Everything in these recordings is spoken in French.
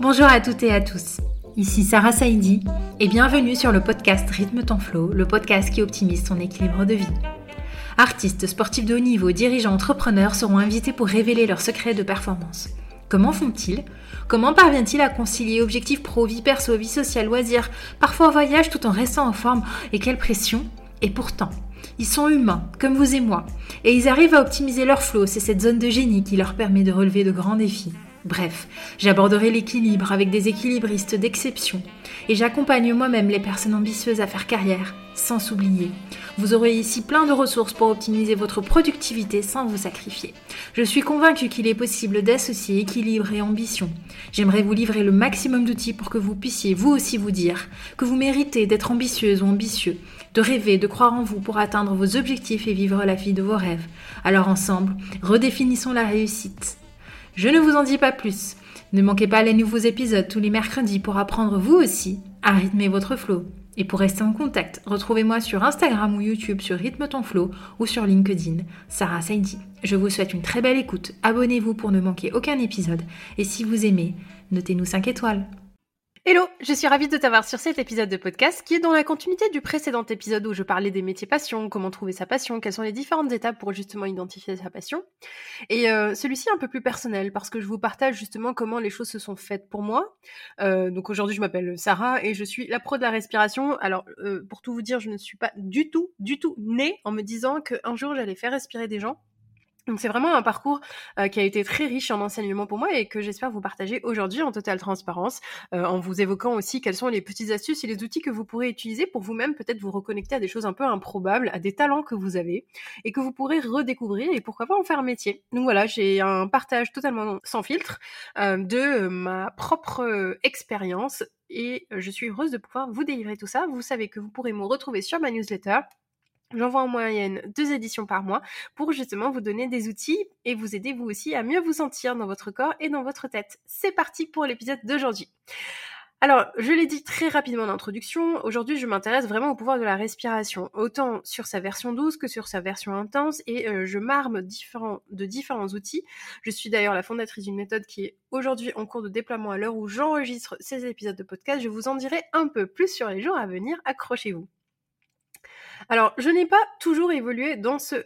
Bonjour à toutes et à tous. Ici Sarah Saidi et bienvenue sur le podcast Rythme ton flow, le podcast qui optimise ton équilibre de vie. Artistes, sportifs de haut niveau, dirigeants, entrepreneurs seront invités pour révéler leurs secrets de performance. Comment font-ils? Comment parviennent-ils à concilier objectifs pro, vie perso, vie sociale, loisirs, parfois voyage tout en restant en forme? Et quelle pression? Et pourtant, ils sont humains, comme vous et moi, et ils arrivent à optimiser leur flow, c'est cette zone de génie qui leur permet de relever de grands défis. Bref, j'aborderai l'équilibre avec des équilibristes d'exception et j'accompagne moi-même les personnes ambitieuses à faire carrière sans s'oublier. Vous aurez ici plein de ressources pour optimiser votre productivité sans vous sacrifier. Je suis convaincue qu'il est possible d'associer équilibre et ambition. J'aimerais vous livrer le maximum d'outils pour que vous puissiez vous aussi vous dire que vous méritez d'être ambitieuse ou ambitieux, de rêver, de croire en vous pour atteindre vos objectifs et vivre la vie de vos rêves. Alors ensemble, redéfinissons la réussite. Je ne vous en dis pas plus. Ne manquez pas les nouveaux épisodes tous les mercredis pour apprendre vous aussi à rythmer votre flow. Et pour rester en contact, retrouvez-moi sur Instagram ou YouTube sur Rythme ton flow ou sur LinkedIn, Sarah Saidi. Je vous souhaite une très belle écoute, abonnez-vous pour ne manquer aucun épisode et si vous aimez, notez-nous 5 étoiles. Hello, je suis ravie de t'avoir sur cet épisode de podcast qui est dans la continuité du précédent épisode où je parlais des métiers passion, comment trouver sa passion, quelles sont les différentes étapes pour justement identifier sa passion. Et euh, celui-ci un peu plus personnel parce que je vous partage justement comment les choses se sont faites pour moi. Euh, donc aujourd'hui je m'appelle Sarah et je suis la pro de la respiration. Alors euh, pour tout vous dire, je ne suis pas du tout, du tout née en me disant qu'un jour j'allais faire respirer des gens. Donc c'est vraiment un parcours qui a été très riche en enseignements pour moi et que j'espère vous partager aujourd'hui en totale transparence, en vous évoquant aussi quelles sont les petites astuces et les outils que vous pourrez utiliser pour vous-même peut-être vous reconnecter à des choses un peu improbables, à des talents que vous avez et que vous pourrez redécouvrir et pourquoi pas en faire un métier. Donc voilà, j'ai un partage totalement sans filtre de ma propre expérience et je suis heureuse de pouvoir vous délivrer tout ça. Vous savez que vous pourrez me retrouver sur ma newsletter J'envoie en moyenne deux éditions par mois pour justement vous donner des outils et vous aider vous aussi à mieux vous sentir dans votre corps et dans votre tête. C'est parti pour l'épisode d'aujourd'hui. Alors, je l'ai dit très rapidement en introduction, aujourd'hui je m'intéresse vraiment au pouvoir de la respiration, autant sur sa version douce que sur sa version intense, et euh, je m'arme de différents outils. Je suis d'ailleurs la fondatrice d'une méthode qui est aujourd'hui en cours de déploiement à l'heure où j'enregistre ces épisodes de podcast. Je vous en dirai un peu plus sur les jours à venir, accrochez-vous. Alors, je n'ai pas toujours évolué dans ce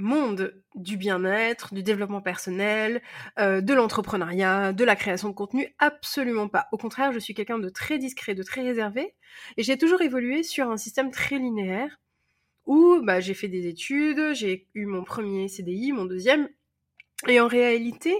monde du bien-être, du développement personnel, euh, de l'entrepreneuriat, de la création de contenu, absolument pas. Au contraire, je suis quelqu'un de très discret, de très réservé, et j'ai toujours évolué sur un système très linéaire où bah, j'ai fait des études, j'ai eu mon premier CDI, mon deuxième, et en réalité,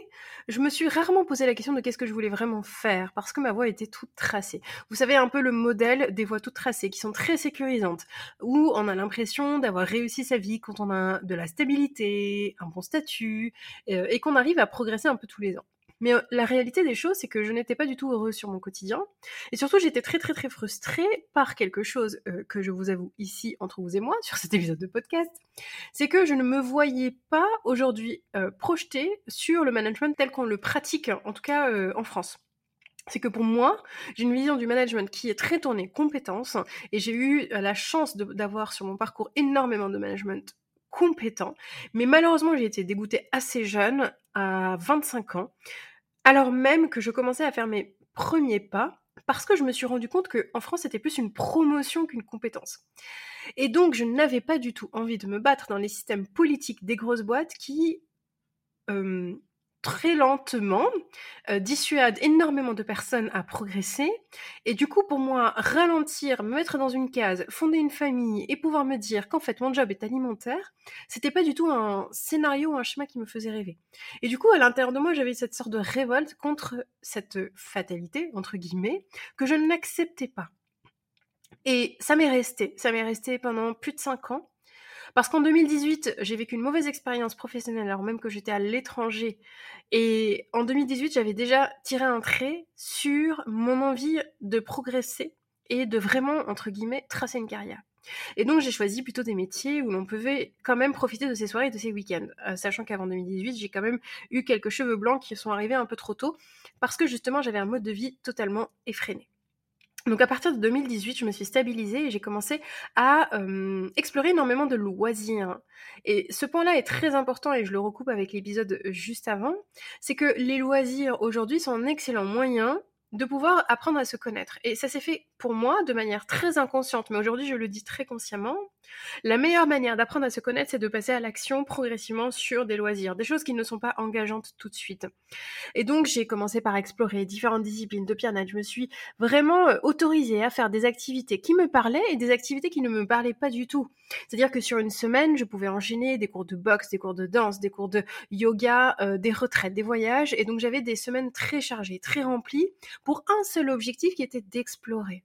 je me suis rarement posé la question de qu'est-ce que je voulais vraiment faire, parce que ma voie était toute tracée. Vous savez un peu le modèle des voies toutes tracées, qui sont très sécurisantes, où on a l'impression d'avoir réussi sa vie quand on a de la stabilité, un bon statut, euh, et qu'on arrive à progresser un peu tous les ans. Mais euh, la réalité des choses, c'est que je n'étais pas du tout heureuse sur mon quotidien. Et surtout, j'étais très très très frustrée par quelque chose euh, que je vous avoue ici entre vous et moi, sur cet épisode de podcast. C'est que je ne me voyais pas aujourd'hui euh, projetée sur le management tel qu'on le pratique, en tout cas en France c'est que pour moi, j'ai une vision du management qui est très tournée compétence et j'ai eu la chance d'avoir sur mon parcours énormément de management compétent. Mais malheureusement, j'ai été dégoûtée assez jeune, à 25 ans, alors même que je commençais à faire mes premiers pas, parce que je me suis rendu compte qu'en France, c'était plus une promotion qu'une compétence. Et donc, je n'avais pas du tout envie de me battre dans les systèmes politiques des grosses boîtes qui euh, très lentement, euh, dissuade énormément de personnes à progresser. Et du coup, pour moi, ralentir, me mettre dans une case, fonder une famille et pouvoir me dire qu'en fait mon job est alimentaire, c'était pas du tout un scénario un schéma qui me faisait rêver. Et du coup, à l'intérieur de moi, j'avais cette sorte de révolte contre cette fatalité, entre guillemets, que je n'acceptais pas. Et ça m'est resté. Ça m'est resté pendant plus de cinq ans. Parce qu'en 2018, j'ai vécu une mauvaise expérience professionnelle alors même que j'étais à l'étranger. Et en 2018, j'avais déjà tiré un trait sur mon envie de progresser et de vraiment, entre guillemets, tracer une carrière. Et donc j'ai choisi plutôt des métiers où l'on pouvait quand même profiter de ces soirées et de ces week-ends, euh, sachant qu'avant 2018 j'ai quand même eu quelques cheveux blancs qui sont arrivés un peu trop tôt parce que justement j'avais un mode de vie totalement effréné. Donc à partir de 2018, je me suis stabilisée et j'ai commencé à euh, explorer énormément de loisirs. Et ce point-là est très important et je le recoupe avec l'épisode juste avant, c'est que les loisirs aujourd'hui sont un excellent moyen de pouvoir apprendre à se connaître. Et ça s'est fait pour moi de manière très inconsciente, mais aujourd'hui je le dis très consciemment. La meilleure manière d'apprendre à se connaître, c'est de passer à l'action progressivement sur des loisirs, des choses qui ne sont pas engageantes tout de suite. Et donc j'ai commencé par explorer différentes disciplines de piano. Je me suis vraiment euh, autorisée à faire des activités qui me parlaient et des activités qui ne me parlaient pas du tout. C'est-à-dire que sur une semaine, je pouvais enchaîner des cours de boxe, des cours de danse, des cours de yoga, euh, des retraites, des voyages. Et donc j'avais des semaines très chargées, très remplies pour un seul objectif qui était d'explorer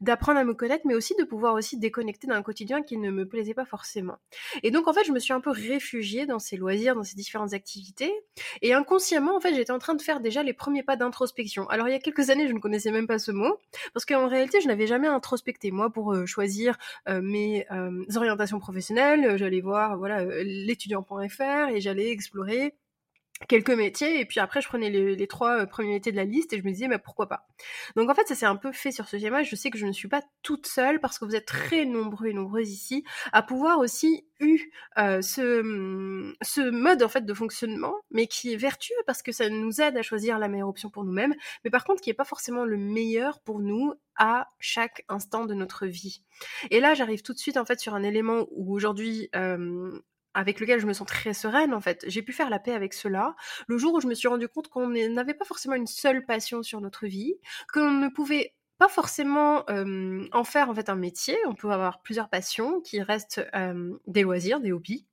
d'apprendre à me connaître, mais aussi de pouvoir aussi déconnecter d'un quotidien qui ne me plaisait pas forcément. Et donc en fait, je me suis un peu réfugiée dans ces loisirs, dans ces différentes activités, et inconsciemment, en fait, j'étais en train de faire déjà les premiers pas d'introspection. Alors il y a quelques années, je ne connaissais même pas ce mot, parce qu'en réalité, je n'avais jamais introspecté. Moi, pour euh, choisir euh, mes euh, orientations professionnelles, j'allais voir voilà l'étudiant.fr et j'allais explorer quelques métiers et puis après je prenais les, trois euh, premiers métiers de la liste et je me disais mais pourquoi pas? Donc en fait ça s'est un peu fait sur ce schéma. Je sais que je ne suis pas toute seule parce que vous êtes très nombreux et nombreuses ici à pouvoir aussi eu euh, ce, ce mode en fait de fonctionnement mais qui est vertueux parce que ça nous aide à choisir la meilleure option pour nous-mêmes mais par contre qui est pas forcément le meilleur pour nous à chaque instant de notre vie. Et là j'arrive tout de suite en fait sur un élément où aujourd'hui euh, avec lequel je me sens très sereine en fait. J'ai pu faire la paix avec cela le jour où je me suis rendu compte qu'on n'avait pas forcément une seule passion sur notre vie, qu'on ne pouvait pas forcément euh, en faire en fait un métier. On peut avoir plusieurs passions qui restent euh, des loisirs, des hobbies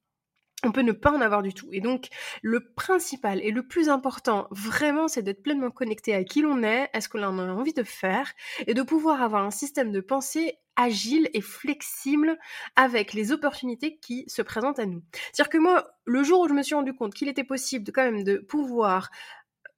on peut ne pas en avoir du tout. Et donc, le principal et le plus important, vraiment, c'est d'être pleinement connecté à qui l'on est, à ce que l'on a envie de faire, et de pouvoir avoir un système de pensée agile et flexible avec les opportunités qui se présentent à nous. C'est-à-dire que moi, le jour où je me suis rendu compte qu'il était possible quand même de pouvoir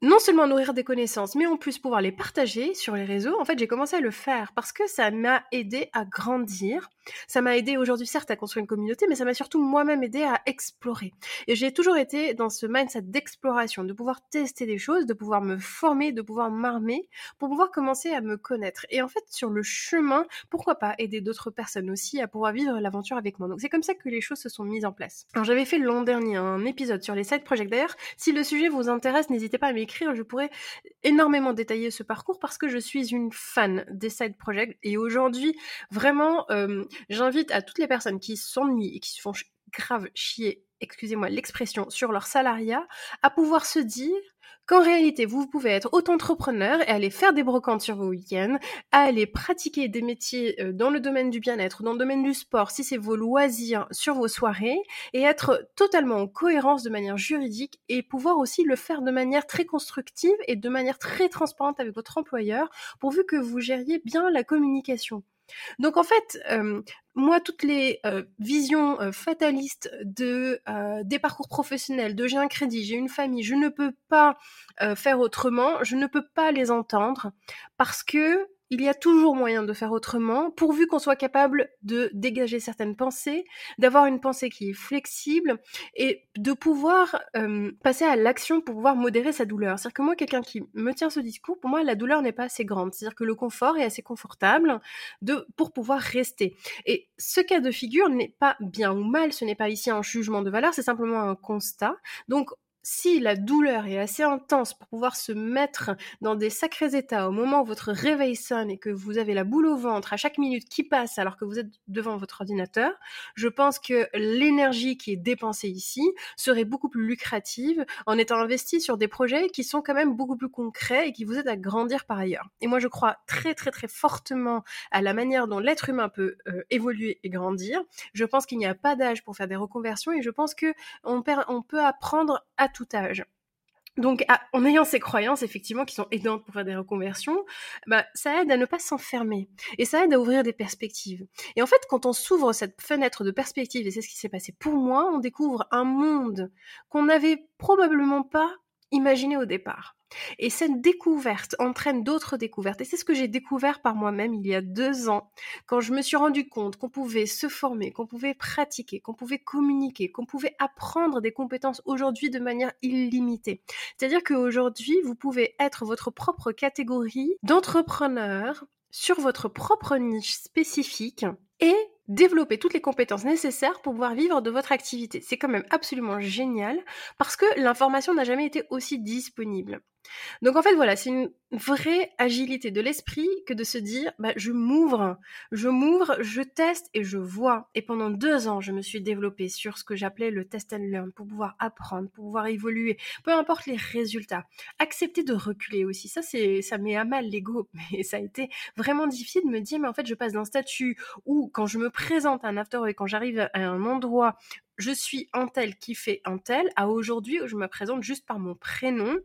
non seulement nourrir des connaissances, mais en plus pouvoir les partager sur les réseaux, en fait, j'ai commencé à le faire parce que ça m'a aidé à grandir. Ça m'a aidé aujourd'hui, certes, à construire une communauté, mais ça m'a surtout moi-même aidé à explorer. Et j'ai toujours été dans ce mindset d'exploration, de pouvoir tester des choses, de pouvoir me former, de pouvoir m'armer pour pouvoir commencer à me connaître. Et en fait, sur le chemin, pourquoi pas aider d'autres personnes aussi à pouvoir vivre l'aventure avec moi. Donc c'est comme ça que les choses se sont mises en place. Alors j'avais fait l'an dernier un épisode sur les side projects. D'ailleurs, si le sujet vous intéresse, n'hésitez pas à m'écrire je pourrais énormément détailler ce parcours parce que je suis une fan des side projects et aujourd'hui, vraiment, j'invite à toutes les personnes qui s'ennuient et qui se font grave chier, excusez-moi l'expression, sur leur salariat, à pouvoir se dire qu'en réalité, vous pouvez être auto-entrepreneur et aller faire des brocantes sur vos week-ends, aller pratiquer des métiers euh, dans le domaine du bien-être, dans le domaine du sport, si c'est vos loisirs, sur vos soirées, et être totalement en cohérence de manière juridique et pouvoir aussi le faire de manière très constructive et de manière très transparente avec votre employeur, pourvu que vous gériez bien la communication. Donc en fait, moi, toutes les visions fatalistes de des parcours professionnels, de j'ai un crédit, j'ai une famille, je ne peux pas faire autrement, je ne peux pas les entendre parce que il y a toujours moyen de faire autrement, pourvu qu'on soit capable de dégager certaines pensées, d'avoir une pensée qui est flexible et de pouvoir euh, passer à l'action pour pouvoir modérer sa douleur. C'est-à-dire que moi, quelqu'un qui me tient ce discours, pour moi, la douleur n'est pas assez grande. C'est-à-dire que le confort est assez confortable de, pour pouvoir rester. Et ce cas de figure n'est pas bien ou mal, ce n'est pas ici un jugement de valeur, c'est simplement un constat. Donc, si la douleur est assez intense pour pouvoir se mettre dans des sacrés états au moment où votre réveil sonne et que vous avez la boule au ventre à chaque minute qui passe alors que vous êtes devant votre ordinateur, je pense que l'énergie qui est dépensée ici serait beaucoup plus lucrative en étant investie sur des projets qui sont quand même beaucoup plus concrets et qui vous aident à grandir par ailleurs. Et moi, je crois très très très fortement à la manière dont l'être humain peut euh, évoluer et grandir. Je pense qu'il n'y a pas d'âge pour faire des reconversions et je pense que on, on peut apprendre à Donc, en ayant ces croyances, effectivement, qui sont aidantes pour faire des reconversions, bah, ça aide à ne pas s'enfermer. Et ça aide à ouvrir des perspectives. Et en fait, quand on s'ouvre cette fenêtre de perspective, et c'est ce qui s'est passé pour moi, on découvre un monde qu'on n'avait probablement pas imaginé au départ. Et cette découverte entraîne d'autres découvertes. Et c'est ce que j'ai découvert par moi-même il y a deux ans, quand je me suis rendu compte qu'on pouvait se former, qu'on pouvait pratiquer, qu'on pouvait communiquer, qu'on pouvait apprendre des compétences aujourd'hui de manière illimitée. C'est-à-dire qu'aujourd'hui, vous pouvez être votre propre catégorie d'entrepreneurs sur votre propre niche spécifique et développer toutes les compétences nécessaires pour pouvoir vivre de votre activité. C'est quand même absolument génial parce que l'information n'a jamais été aussi disponible. Donc en fait voilà, c'est une vraie agilité de l'esprit que de se dire bah, je m'ouvre, je m'ouvre, je teste et je vois. Et pendant deux ans, je me suis développée sur ce que j'appelais le test and learn pour pouvoir apprendre, pour pouvoir évoluer, peu importe les résultats. Accepter de reculer aussi, ça c'est ça met à mal l'ego, mais ça a été vraiment difficile de me dire mais en fait je passe d'un statut où quand je me présente à un after et quand j'arrive à un endroit je suis un tel qui fait un tel à aujourd'hui où je me présente juste par mon prénom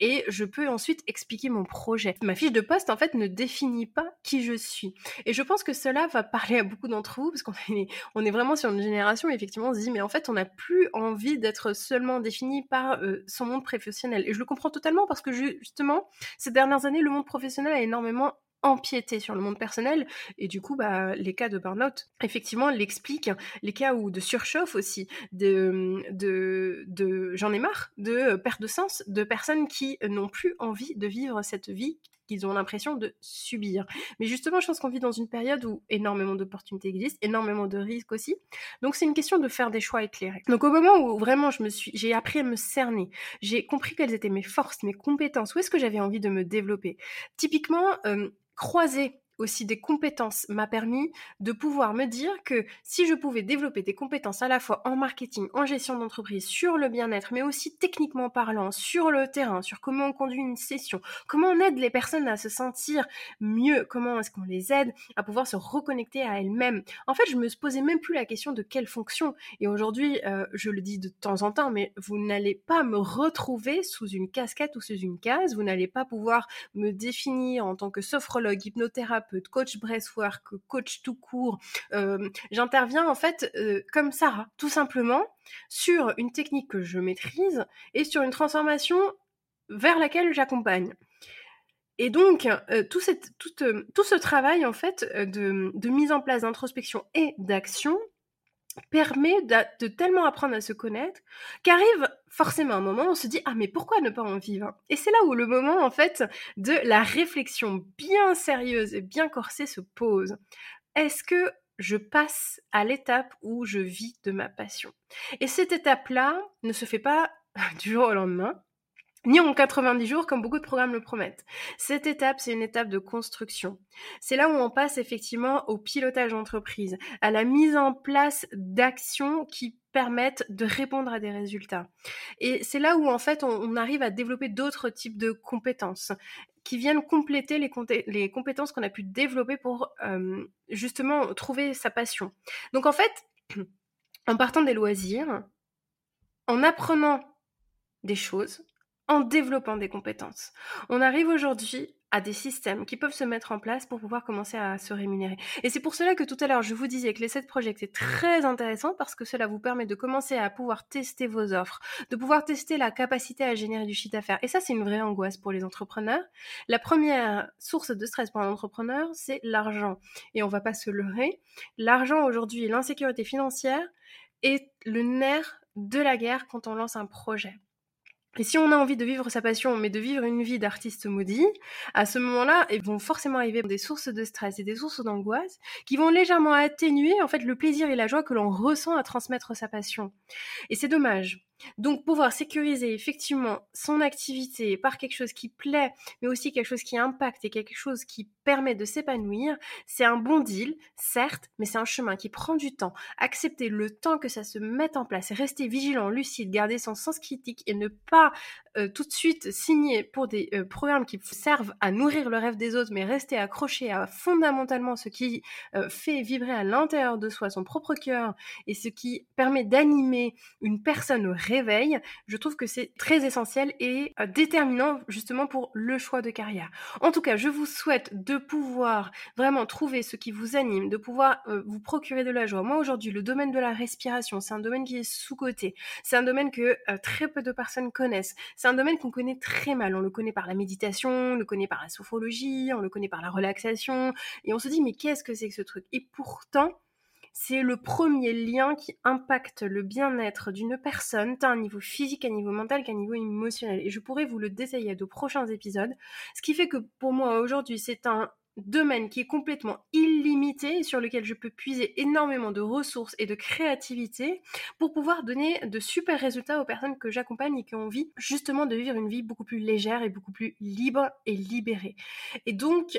et je peux ensuite expliquer mon projet. Ma fiche de poste, en fait, ne définit pas qui je suis. Et je pense que cela va parler à beaucoup d'entre vous, parce qu'on est, on est vraiment sur une génération où effectivement on se dit, mais en fait, on n'a plus envie d'être seulement défini par euh, son monde professionnel. Et je le comprends totalement parce que justement, ces dernières années, le monde professionnel a énormément empiéter sur le monde personnel. Et du coup bah les cas de burn-out effectivement l'expliquent. Les cas où de surchauffe aussi de de, de j'en ai marre de perte de sens de personnes qui n'ont plus envie de vivre cette vie qu'ils ont l'impression de subir. Mais justement, je pense qu'on vit dans une période où énormément d'opportunités existent, énormément de risques aussi. Donc c'est une question de faire des choix éclairés. Donc au moment où vraiment je me suis, j'ai appris à me cerner, j'ai compris quelles étaient mes forces, mes compétences, où est-ce que j'avais envie de me développer? Typiquement, euh, croiser aussi des compétences m'a permis de pouvoir me dire que si je pouvais développer des compétences à la fois en marketing, en gestion d'entreprise, sur le bien-être, mais aussi techniquement parlant, sur le terrain, sur comment on conduit une session, comment on aide les personnes à se sentir mieux, comment est-ce qu'on les aide à pouvoir se reconnecter à elles-mêmes. En fait, je me posais même plus la question de quelle fonction. Et aujourd'hui, euh, je le dis de temps en temps, mais vous n'allez pas me retrouver sous une casquette ou sous une case. Vous n'allez pas pouvoir me définir en tant que sophrologue, hypnothérapeute, coach breathwork, coach tout court. Euh, j'interviens en fait euh, comme Sarah, tout simplement, sur une technique que je maîtrise et sur une transformation vers laquelle j'accompagne. Et donc, euh, tout, ce travail, en fait, de, de mise en place d'introspection et d'action permet de, tellement apprendre à se connaître qu'arrive forcément un moment où on se dit ah mais pourquoi ne pas en vivre? Et c'est là où le moment en fait de la réflexion bien sérieuse et bien corsée se pose. Est-ce que je passe à l'étape où je vis de ma passion? Et cette étape là ne se fait pas du jour au lendemain ni en 90 jours comme beaucoup de programmes le promettent. Cette étape, c'est une étape de construction. C'est là où on passe effectivement au pilotage d'entreprise, à la mise en place d'actions qui permettent de répondre à des résultats. Et c'est là où en fait on, arrive à développer d'autres types de compétences qui viennent compléter les, compétences qu'on a pu développer pour euh, justement trouver sa passion. Donc en fait, en partant des loisirs, en apprenant des choses, en développant des compétences. On arrive aujourd'hui à des systèmes qui peuvent se mettre en place pour pouvoir commencer à se rémunérer. Et c'est pour cela que tout à l'heure, je vous disais que les 7 projets, c'est très intéressant parce que cela vous permet de commencer à pouvoir tester vos offres, de pouvoir tester la capacité à générer du chiffre d'affaires. Et ça, c'est une vraie angoisse pour les entrepreneurs. La première source de stress pour un entrepreneur, c'est l'argent. Et on va pas se leurrer. L'argent aujourd'hui, l'insécurité financière est le nerf de la guerre quand on lance un projet. Et si on a envie de vivre sa passion, mais de vivre une vie d'artiste maudit, à ce moment-là, ils vont forcément arriver des sources de stress et des sources d'angoisse qui vont légèrement atténuer en fait le plaisir et la joie que l'on ressent à transmettre sa passion. Et c'est dommage. Donc pouvoir sécuriser effectivement son activité par quelque chose qui plaît, mais aussi quelque chose qui impacte et quelque chose qui permet de s'épanouir, c'est un bon deal, certes, mais c'est un chemin qui prend du temps. Accepter le temps que ça se mette en place rester vigilant, lucide, garder son sens critique et ne pas euh, tout de suite signer pour des euh, programmes qui servent à nourrir le rêve des autres, mais rester accroché à fondamentalement ce qui euh, fait vibrer à l'intérieur de soi son propre cœur et ce qui permet d'animer une personne au réveil, je trouve que c'est très essentiel et déterminant justement pour le choix de carrière. En tout cas, je vous souhaite de pouvoir vraiment trouver ce qui vous anime, de pouvoir vous procurer de la joie. Moi aujourd'hui, le domaine de la respiration, c'est un domaine qui est sous-coté. C'est un domaine que très peu de personnes connaissent c'est un domaine qu'on connaît très mal. On le connaît par la méditation, on le connaît par la sophrologie, on le connaît par la relaxation, et on se dit mais qu'est-ce que c'est que ce truc? Et pourtant, c'est le premier lien qui impacte le bien-être d'une personne, tant à niveau physique, à niveau mental qu'à niveau émotionnel. Et je pourrais vous le détailler à de prochains épisodes. Ce qui fait que pour moi aujourd'hui, c'est un domaine qui est complètement illimité sur lequel je peux puiser énormément de ressources et de créativité pour pouvoir donner de super résultats aux personnes que j'accompagne et qui ont envie justement de vivre une vie beaucoup plus légère et beaucoup plus libre et libérée. Et donc,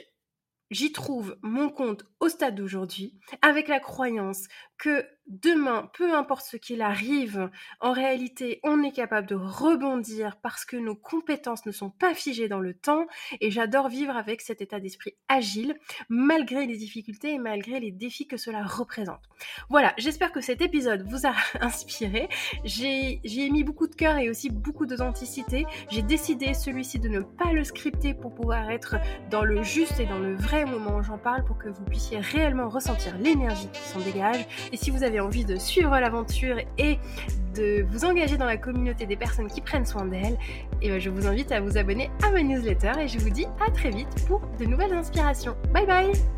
j'y trouve mon compte au stade d'aujourd'hui avec la croyance que demain, peu importe ce qu'il arrive, en réalité, on est capable de rebondir parce que nos compétences ne sont pas figées dans le temps et j'adore vivre avec cet état d'esprit agile malgré les difficultés et malgré les défis que cela représente. Voilà, j'espère que cet épisode vous a inspiré. J'ai mis beaucoup de cœur et aussi beaucoup d'authenticité. J'ai décidé celui-ci de ne pas le scripter pour pouvoir être dans le juste et dans le vrai moment où j'en parle pour que vous puissiez réellement ressentir l'énergie qui s'en dégage et si vous avez envie de suivre l'aventure et de vous engager dans la communauté des personnes qui prennent soin d'elles, et eh ben, je vous invite à vous abonner à ma newsletter et je vous dis à très vite pour de nouvelles inspirations. Bye bye